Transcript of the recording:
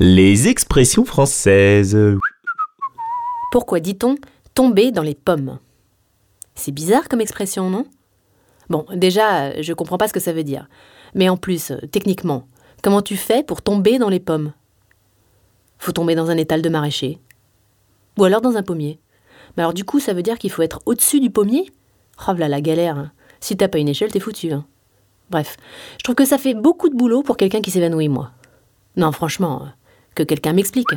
Les expressions françaises. Pourquoi dit-on tomber dans les pommes? C'est bizarre comme expression, non? Bon, déjà, je comprends pas ce que ça veut dire. Mais en plus, techniquement, comment tu fais pour tomber dans les pommes? Faut tomber dans un étal de maraîcher. Ou alors dans un pommier. Mais alors du coup, ça veut dire qu'il faut être au-dessus du pommier? Oh là la galère. hein. Si t'as pas une échelle, t'es foutu. hein. Bref, je trouve que ça fait beaucoup de boulot pour quelqu'un qui s'évanouit, moi. Non, franchement, que quelqu'un m'explique.